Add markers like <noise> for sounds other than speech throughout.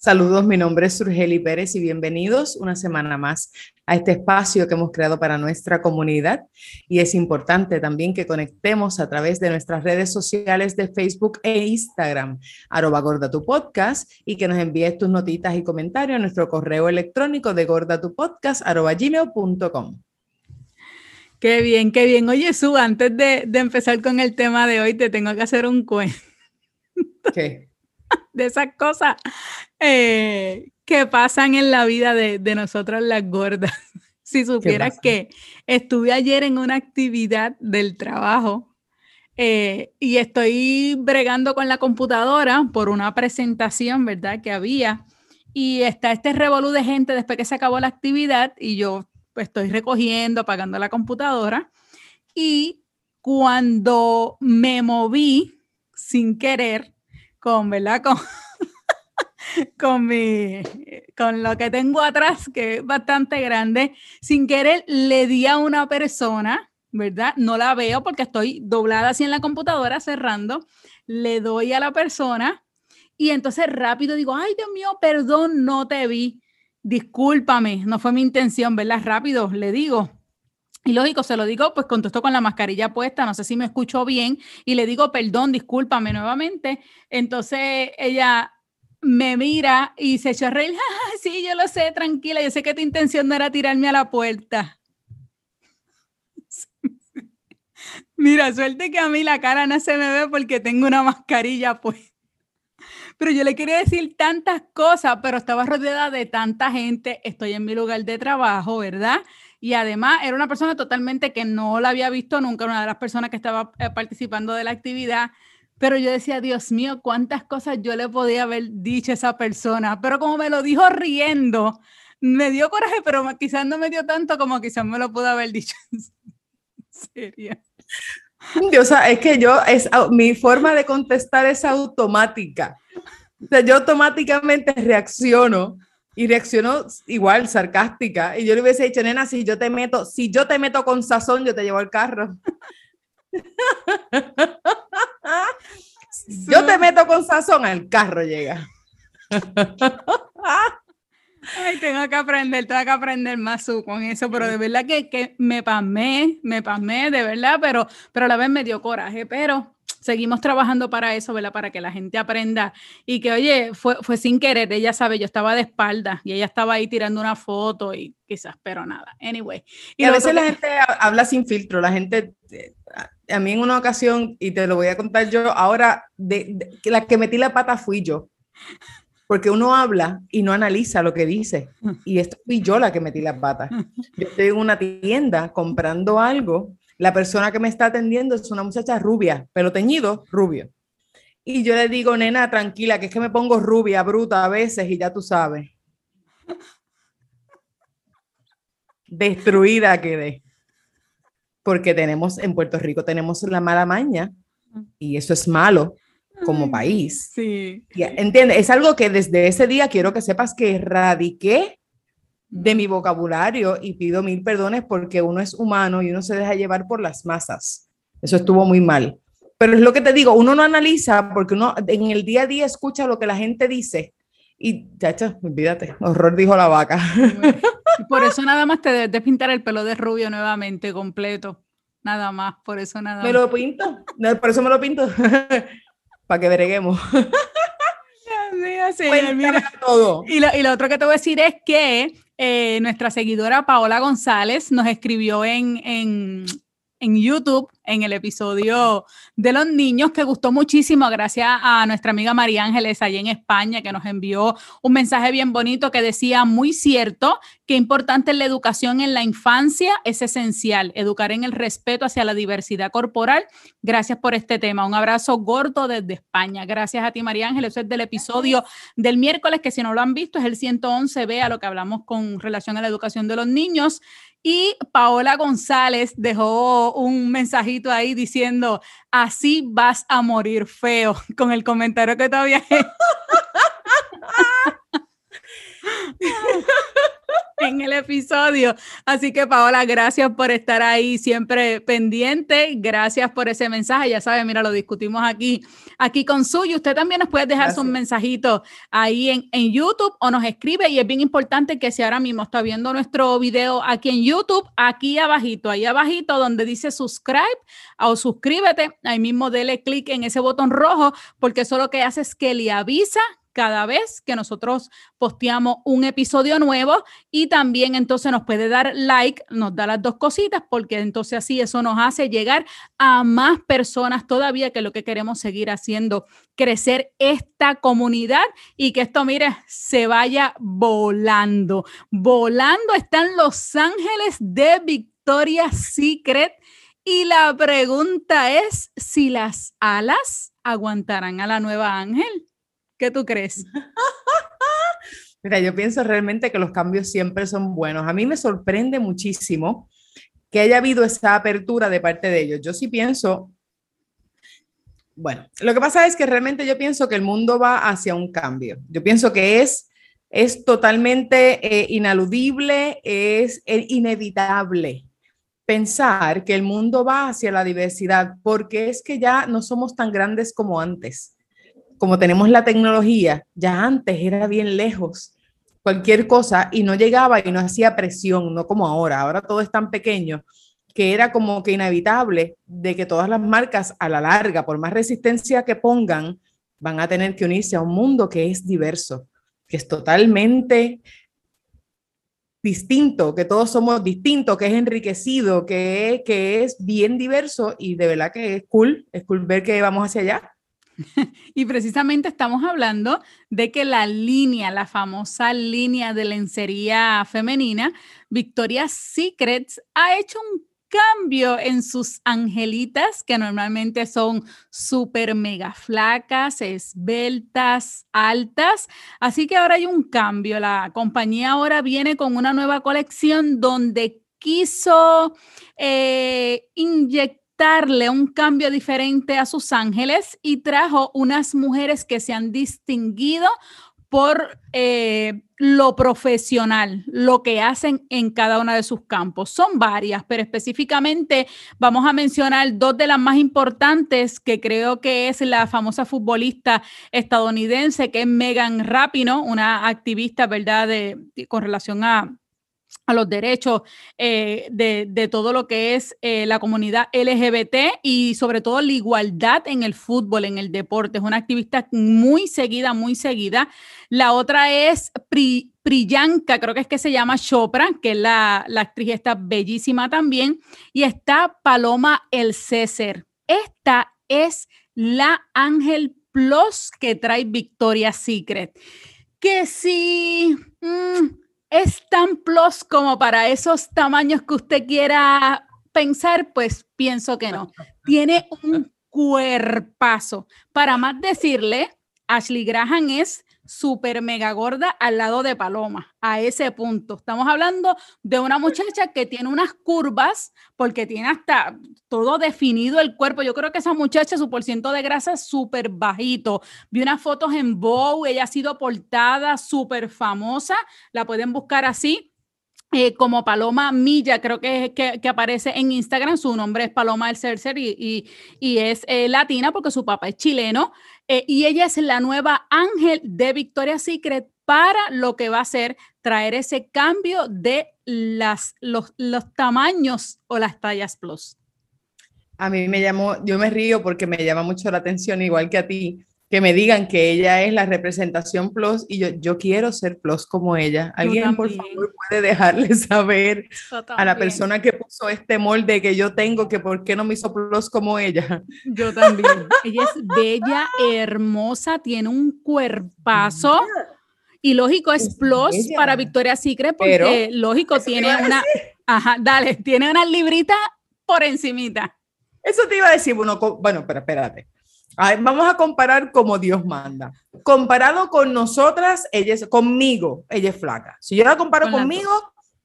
Saludos, mi nombre es Surgeli Pérez y bienvenidos una semana más a este espacio que hemos creado para nuestra comunidad. Y es importante también que conectemos a través de nuestras redes sociales de Facebook e Instagram, arroba gorda tu podcast, y que nos envíes tus notitas y comentarios a nuestro correo electrónico de gordatupodcast arroba gmail.com. Qué bien, qué bien. Oye, Su, antes de, de empezar con el tema de hoy, te tengo que hacer un cuento. ¿Qué? De esas cosas eh, que pasan en la vida de, de nosotras las gordas. <laughs> Si supieras que estuve ayer en una actividad del trabajo eh, y estoy bregando con la computadora por una presentación, ¿verdad? Que había. Y está este revolú de gente después que se acabó la actividad y yo pues, estoy recogiendo, apagando la computadora. Y cuando me moví sin querer, con, ¿verdad? Con, <laughs> con, mi, con lo que tengo atrás, que es bastante grande, sin querer le di a una persona, ¿verdad? No la veo porque estoy doblada así en la computadora cerrando, le doy a la persona y entonces rápido digo, ay Dios mío, perdón, no te vi, discúlpame, no fue mi intención, ¿verdad? Rápido le digo, y lógico, se lo digo, pues contesto con la mascarilla puesta, no sé si me escucho bien, y le digo, perdón, discúlpame nuevamente. Entonces ella me mira y se echó a reír, sí, yo lo sé, tranquila, yo sé que tu intención no era tirarme a la puerta. <laughs> Mira, suerte que a mí la cara no se me ve porque tengo una mascarilla pues. Pero yo le quería decir tantas cosas, pero estaba rodeada de tanta gente, estoy en mi lugar de trabajo, ¿verdad? Y además era una persona totalmente que no la había visto nunca, una de las personas que estaba eh, participando de la actividad. Pero yo decía, Dios mío, cuántas cosas yo le podía haber dicho a esa persona. Pero como me lo dijo riendo, me dio coraje, pero quizás no me dio tanto como quizás me lo pudo haber dicho. <laughs> en serio. Dios, es que yo, es, mi forma de contestar es automática. O sea, yo automáticamente reacciono y reaccionó igual, sarcástica. Y yo le hubiese dicho, nena, si yo te meto, si yo te meto con sazón, yo te llevo al carro. <laughs> yo te meto con sazón, al carro llega. <laughs> Ay, tengo que aprender, tengo que aprender más su con eso, pero de verdad que, que me pasmé, me pasmé, de verdad, pero, pero a la vez me dio coraje, pero seguimos trabajando para eso, ¿verdad? Para que la gente aprenda y que, oye, fue, fue sin querer, ella sabe, yo estaba de espalda y ella estaba ahí tirando una foto y quizás, pero nada. Anyway. Y, a veces la gente habla sin filtro, la gente, eh, a mí en una ocasión, y te lo voy a contar yo, ahora, de, la que metí la pata fui yo. Porque uno habla y no analiza lo que dice. <laughs> Y esto fui yo la que metí la pata. Yo estoy en una tienda comprando algo la persona que me está atendiendo es una muchacha rubia, pelo teñido, rubio. Y yo le digo, nena, tranquila, que es que me pongo rubia, bruta a veces y ya tú sabes. Destruida quedé. Porque tenemos, en Puerto Rico tenemos la mala maña y eso es malo como país. Sí. ¿Entiendes? Es algo que desde ese día quiero que sepas que erradiqué de mi vocabulario y pido mil perdones porque uno es humano y uno se deja llevar por las masas. Eso estuvo muy mal. Pero es lo que te digo, uno no analiza porque uno en el día a día escucha lo que la gente dice y, chacha, olvídate, horror dijo la vaca. por eso nada más te debes pintar el pelo de rubio nuevamente, completo. Nada más, por eso nada Me lo pinto, por eso me lo pinto, <laughs> para que breguemos. Todo. Y, lo, y lo otro que te voy a decir es que eh, nuestra seguidora Paola González nos escribió en, en, en YouTube en el episodio de los niños que gustó muchísimo gracias a nuestra amiga María Ángeles allá en España que nos envió un mensaje bien bonito que decía muy cierto que importante la educación en la infancia es esencial, educar en el respeto hacia la diversidad corporal. Gracias por este tema. Un abrazo gordo desde España. Gracias a ti María Ángeles. Eso es del episodio del miércoles que si no lo han visto es el 111 b a lo que hablamos con relación a la educación de los niños. Y Paola González dejó un mensajito ahí diciendo, así vas a morir feo, <laughs> con el comentario que todavía <laughs> en el episodio. Así que Paola, gracias por estar ahí siempre pendiente. Gracias por ese mensaje. Ya saben, mira, lo discutimos aquí, aquí con Suyo. Usted también nos puede dejar su mensajito ahí en, en YouTube o nos escribe. Y es bien importante que si ahora mismo está viendo nuestro video aquí en YouTube, aquí abajito, ahí abajito donde dice subscribe o suscríbete, ahí mismo dele clic en ese botón rojo, porque eso lo que hace es que le avisa cada vez que nosotros posteamos un episodio nuevo y también entonces nos puede dar like, nos da las dos cositas porque entonces así eso nos hace llegar a más personas todavía que lo que queremos seguir haciendo, crecer esta comunidad y que esto, mire, se vaya volando. Volando están Los Ángeles de Victoria's Secret. Y la pregunta es si las alas aguantarán a la nueva Ángel. ¿Qué tú crees? <laughs> Mira, yo pienso realmente que los cambios siempre son buenos. A mí me sorprende muchísimo que haya habido esa apertura de parte de ellos. Yo sí pienso, bueno, lo que pasa es que realmente yo pienso que el mundo va hacia un cambio. Yo pienso que es, es totalmente eh, inaludible, es inevitable pensar que el mundo va hacia la diversidad, porque es que ya no somos tan grandes como antes como tenemos la tecnología, ya antes era bien lejos cualquier cosa y no llegaba y no hacía presión, no como ahora. Ahora todo es tan pequeño que era como que inevitable de que todas las marcas a la larga, por más resistencia que pongan, van a tener que unirse a un mundo que es diverso, que es totalmente distinto, que todos somos distintos, que es enriquecido, que, que es bien diverso y de verdad que es cool, es cool ver que vamos hacia allá. <laughs> Y precisamente estamos hablando de que la línea, la famosa línea de lencería femenina, Victoria's Secrets, ha hecho un cambio en sus angelitas, que normalmente son súper mega flacas, esbeltas, altas. Así que ahora hay un cambio. La compañía ahora viene con una nueva colección donde quiso eh, inyectar darle un cambio diferente a sus ángeles y trajo unas mujeres que se han distinguido por eh, lo profesional, lo que hacen en cada uno de sus campos. Son varias, pero específicamente vamos a mencionar dos de las más importantes, que creo que es la famosa futbolista estadounidense, que es Megan Rapino, una activista, ¿verdad?, con relación a a los derechos eh, de, todo lo que es eh, la comunidad LGBT y sobre todo la igualdad en el fútbol, en el deporte. Es una activista muy seguida, muy seguida. La otra es Priyanka, creo que es que se llama Chopra, que es la, la actriz, está bellísima también. Y está Paloma El César. Esta es la Ángel Plus que trae Victoria's Secret. Que si... Mm, es tan plus como para esos tamaños que usted quiera pensar, pues pienso que no. Tiene un <laughs> cuerpazo. Para más decirle, Ashley Graham es súper mega gorda al lado de Paloma, a ese punto. Estamos hablando de una muchacha que tiene unas curvas porque tiene hasta todo definido el cuerpo. Yo creo que esa muchacha, su porciento de grasa es súper bajito. Vi unas fotos en Vogue, ella ha sido portada, súper famosa, la pueden buscar así. Eh, como Paloma Milla, creo que, que, aparece en Instagram, su nombre es Paloma El Cercer y, y, es eh, latina porque su papá es chileno. Eh, y ella es la nueva ángel de Victoria's Secret para lo que va a ser traer ese cambio de las, los, los tamaños o las tallas plus. A mí me llamó, yo me río porque me llama mucho la atención, igual que a ti, que me digan que ella es la representación plus y yo, yo quiero ser plus como ella. ¿Alguien, por favor, puede dejarle <laughs> saber a la persona que puso este molde que yo tengo que por qué no me hizo plus como ella? Yo también. ella es bella, hermosa, tiene un cuerpazo. Y lógico, es plus para Victoria Secret porque lógico tiene una, ajá, dale, tiene una librita por encimita. Eso te iba a decir, bueno, bueno, pero espérate vamos a comparar como Dios manda. Comparado con nosotras, ella es conmigo, ella es flaca. Si yo la comparo conmigo,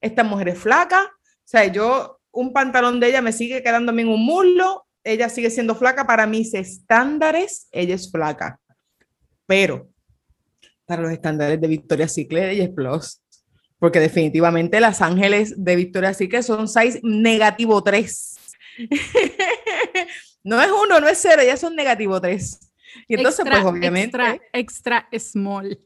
esta mujer es flaca. O sea, yo un pantalón de ella me sigue quedando en un muslo, ella sigue siendo flaca para mis estándares, ella es flaca. Pero para los estándares de Victoria Secret, ella es plus. Porque definitivamente las ángeles de Victoria Secret son size negativo 3. <laughs> no es uno, no es cero, ellas son negativo 3. Y entonces, pues obviamente. Extra, extra small.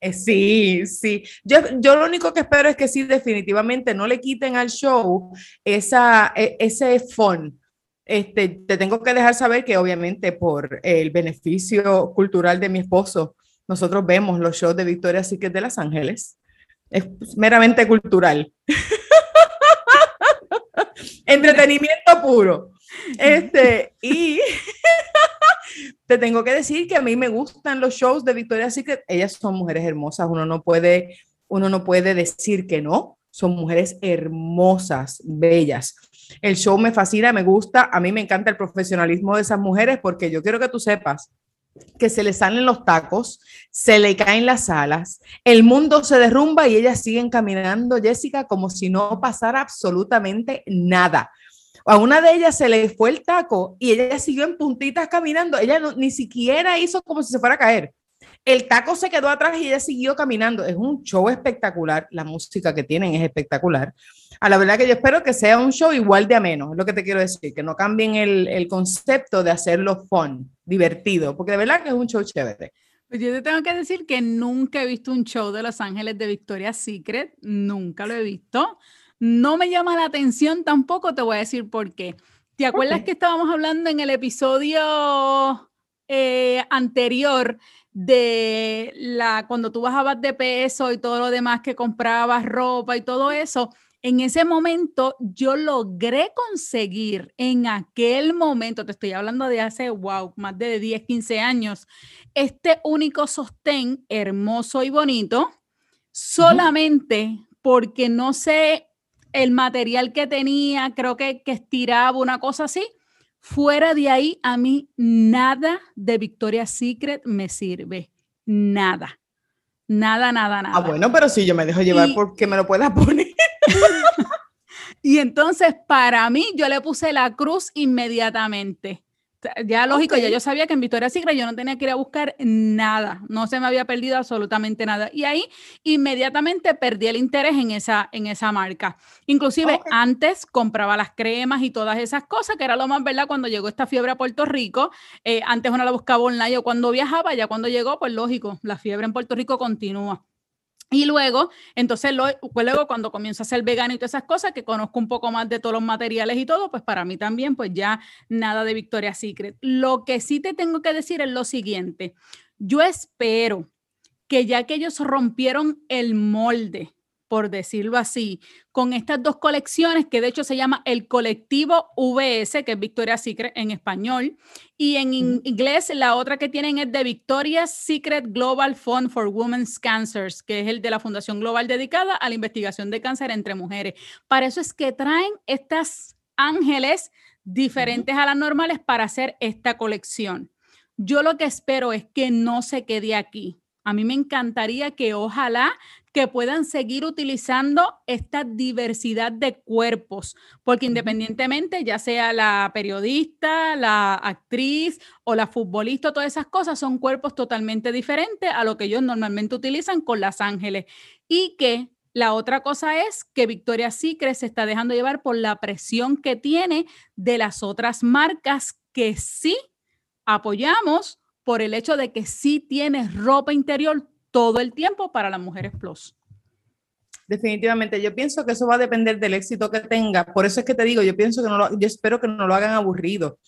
Eh, sí, sí. Yo, yo lo único que espero es que sí, definitivamente no le quiten al show esa, e, ese fun. Este, te tengo que dejar saber que obviamente por el beneficio cultural de mi esposo, nosotros vemos los shows de Victoria Secret de Los Ángeles. Es meramente cultural. <laughs> Entretenimiento puro. Este, <laughs> y <laughs> te tengo que decir que a mí me gustan los shows de Victoria's Secret. Ellas son mujeres hermosas, uno no puede, uno no puede decir que no. Son mujeres hermosas, bellas. El show me fascina, me gusta. A mí me encanta el profesionalismo de esas mujeres porque yo quiero que tú sepas que se le salen los tacos, se le caen las alas, el mundo se derrumba y ellas siguen caminando, Jessica, como si no pasara absolutamente nada. A una de ellas se le fue el taco y ella siguió en puntitas caminando. Ella ni siquiera hizo como si se fuera a caer. El taco se quedó atrás y ella siguió caminando. Es un show espectacular. La música que tienen es espectacular. A la verdad que yo espero que sea un show igual de ameno, es lo que te quiero decir, que no cambien el, el concepto de hacerlo fun, divertido, porque de verdad que es un show chévere. Pues yo te tengo que decir que nunca he visto un show de Los Ángeles de Victoria's Secret, nunca lo he visto. No me llama la atención tampoco, te voy a decir por qué. ¿Te acuerdas que estábamos hablando en el episodio eh, anterior de la cuando tú bajabas de peso y todo lo demás que comprabas ropa y todo eso? En ese momento yo logré conseguir en aquel momento, te estoy hablando de hace, wow, más de 10, 15 años, este único sostén hermoso y bonito, solamente porque no sé el material que tenía, creo que, que estiraba una cosa así. Fuera de ahí, a mí nada de Victoria's Secret me sirve. Nada. Nada, nada, nada. Ah, bueno, pero si yo me dejo llevar porque me lo puedas poner. <laughs> y entonces, para mí, yo le puse la cruz inmediatamente ya lógico, ya yo sabía que en Victoria Secret yo no tenía que ir a buscar nada, no se me había perdido absolutamente nada. Y ahí inmediatamente perdí el interés en esa, en esa marca. Inclusive antes compraba las cremas y todas esas cosas, que era lo más verdad cuando llegó esta fiebre a Puerto Rico. Eh, antes uno la buscaba online o cuando viajaba, ya cuando llegó, pues lógico, la fiebre en Puerto Rico continúa. Y luego, entonces, pues luego cuando comienzo a ser vegano y todas esas cosas, que conozco un poco más de todos los materiales y todo, pues para mí también, pues ya nada de Victoria's Secret. Lo que sí te tengo que decir es lo siguiente. Yo espero que ya que ellos rompieron el molde por decirlo así, con estas dos colecciones que de hecho se llama el colectivo VS, que es Victoria's Secret en español, y en inglés la otra que tienen es de Victoria's Secret Global Fund for Women's Cancers, que es el de la Fundación Global dedicada a la investigación de cáncer entre mujeres. Para eso es que traen estas ángeles diferentes a las normales para hacer esta colección. Yo lo que espero es que no se quede aquí. A mí me encantaría que ojalá que puedan seguir utilizando esta diversidad de cuerpos, porque independientemente, ya sea la periodista, la actriz o la futbolista, todas esas cosas son cuerpos totalmente diferentes a lo que ellos normalmente utilizan con Las Ángeles. Y que la otra cosa es que Victoria Secret se está dejando llevar por la presión que tiene de las otras marcas que sí apoyamos por el hecho de que sí tienes ropa interior todo el tiempo para las mujeres plus. Definitivamente, yo pienso que eso va a depender del éxito que tenga. Por eso es que te digo, yo pienso que no lo, yo espero que no lo hagan aburrido.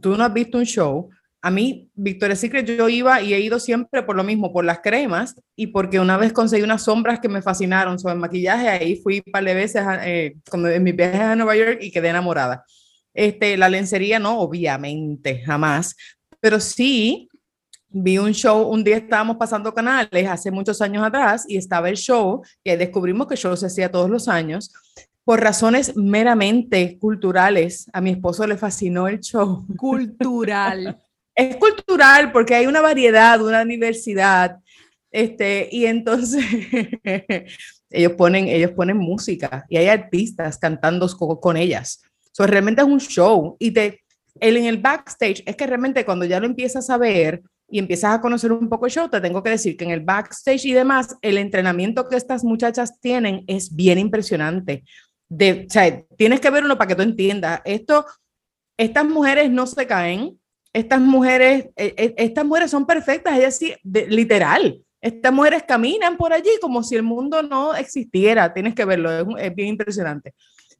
Tú no has visto un show. A mí, Victoria's Secret, yo iba y he ido siempre por lo mismo, por las cremas y porque una vez conseguí unas sombras que me fascinaron sobre maquillaje. Ahí fui un par de veces eh, en mis viajes a Nueva York y quedé enamorada. Este, la lencería no, obviamente, jamás. Pero sí, vi un show, un día estábamos pasando canales hace muchos años atrás y estaba el show, que descubrimos que el show se hacía todos los años. Por razones meramente culturales, a mi esposo le fascinó el show. Cultural. <laughs> es cultural porque hay una variedad, una diversidad. Este, y entonces <laughs> ellos ponen, ellos ponen música y hay artistas cantando con, ellas. So, realmente es un show y te, el, en el backstage es que realmente cuando ya lo empiezas a ver y empiezas a conocer un poco el show, te tengo que decir que en el backstage y demás, el entrenamiento que estas muchachas tienen es bien impresionante. De, o sea, tienes que ver uno para que tú entiendas. Esto, estas mujeres no se caen, estas mujeres, e, e, estas mujeres son perfectas, ellas sí, literal. Estas mujeres caminan por allí como si el mundo no existiera. Tienes que verlo, es, bien impresionante.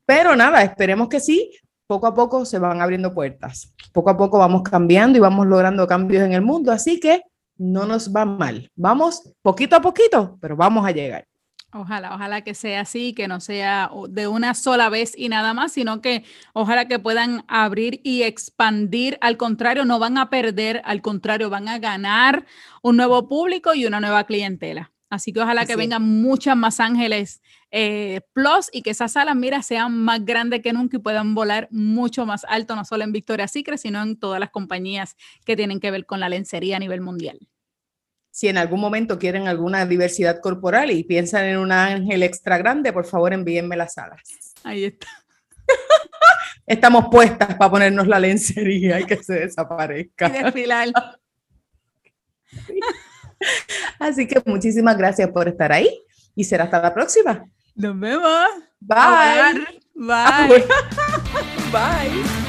Pero nada, esperemos que sí. Poco a poco se van abriendo puertas. Poco a poco vamos cambiando y vamos logrando cambios en el mundo. Así que no nos va mal. Vamos poquito a poquito, pero vamos a llegar. Ojalá, ojalá que sea así, que no sea de una sola vez y nada más, sino que ojalá que puedan abrir y expandir. Al contrario, no van a perder, al contrario, van a ganar un nuevo público y una nueva clientela. Así que ojalá que vengan muchas más ángeles eh, plus y que esas salas, mira, sean más grandes que nunca y puedan volar mucho más alto, no solo en Victoria's Secret, sino en todas las compañías que tienen que ver con la lencería a nivel mundial si en algún momento quieren alguna diversidad corporal y piensan en un ángel extra grande, por favor envíenme las alas. Ahí está. <laughs> Estamos puestas para ponernos la lencería y que se <laughs> desaparezca. Y desfilar. <laughs> <laughs> Así que muchísimas gracias por estar ahí y será hasta la próxima. Nos vemos. Bye. Bye. <laughs> Bye. Bye.